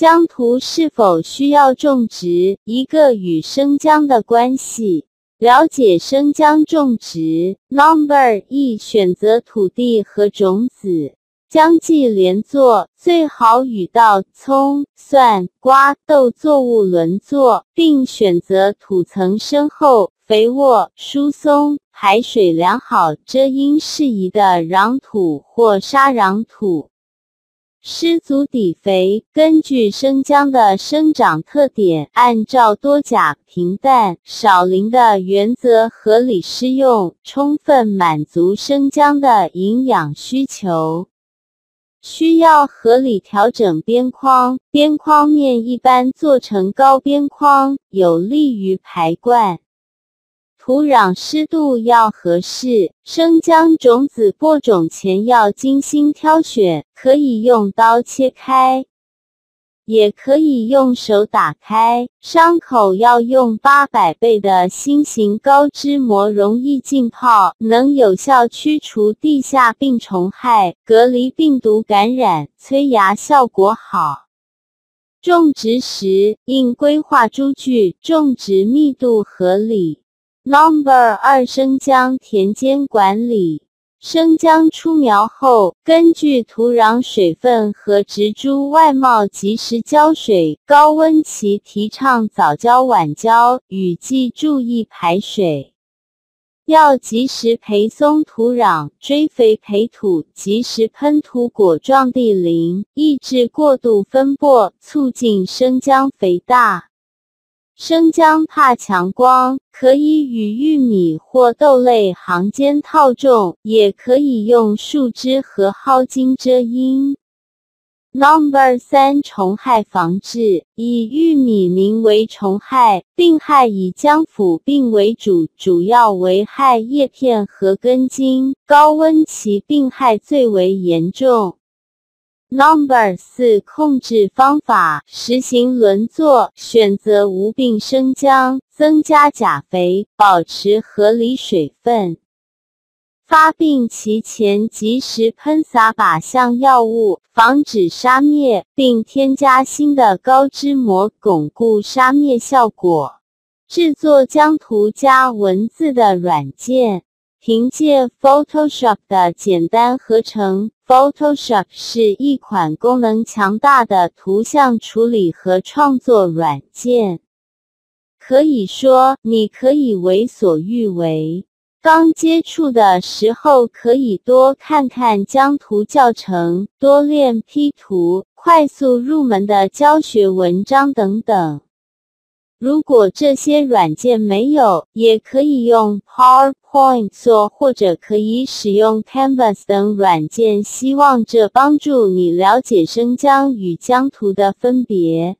疆图是否需要种植？一个与生姜的关系。了解生姜种植。Number 一，选择土地和种子。姜季连作，最好与稻、葱、蒜、瓜、豆作物轮作，并选择土层深厚、肥沃、疏松、排水良好、遮阴适宜的壤土或沙壤土。施足底肥，根据生姜的生长特点，按照多钾、平氮、少磷的原则合理施用，充分满足生姜的营养需求。需要合理调整边框，边框面一般做成高边框，有利于排灌。土壤湿度要合适，生姜种子播种前要精心挑选，可以用刀切开，也可以用手打开。伤口要用八百倍的新型高脂膜，容易浸泡，能有效驱除地下病虫害，隔离病毒感染，催芽效果好。种植时应规划株距，种植密度合理。Number 二，生姜田间管理。生姜出苗后，根据土壤水分和植株外貌及时浇水。高温期提倡早浇晚浇，雨季注意排水。要及时培松土壤，追肥培土，及时喷涂果状地磷，抑制过度分播，促进生姜肥大。生姜怕强光，可以与玉米或豆类行间套种，也可以用树枝和蒿茎遮阴。Number 三，虫害防治，以玉米鸣为虫害，病害以姜腐病为主，主要危害叶片和根茎，高温期病害最为严重。Number 四，控制方法，实行轮作，选择无病生姜，增加钾肥，保持合理水分。发病期前及时喷洒靶向药物，防止杀灭，并添加新的高脂膜，巩固杀灭效果。制作姜图加文字的软件。凭借 Photoshop 的简单合成，Photoshop 是一款功能强大的图像处理和创作软件。可以说，你可以为所欲为。刚接触的时候，可以多看看姜图教程，多练 P 图，快速入门的教学文章等等。如果这些软件没有，也可以用 PowerPoint 做，或者可以使用 Canvas 等软件。希望这帮助你了解生姜与姜图的分别。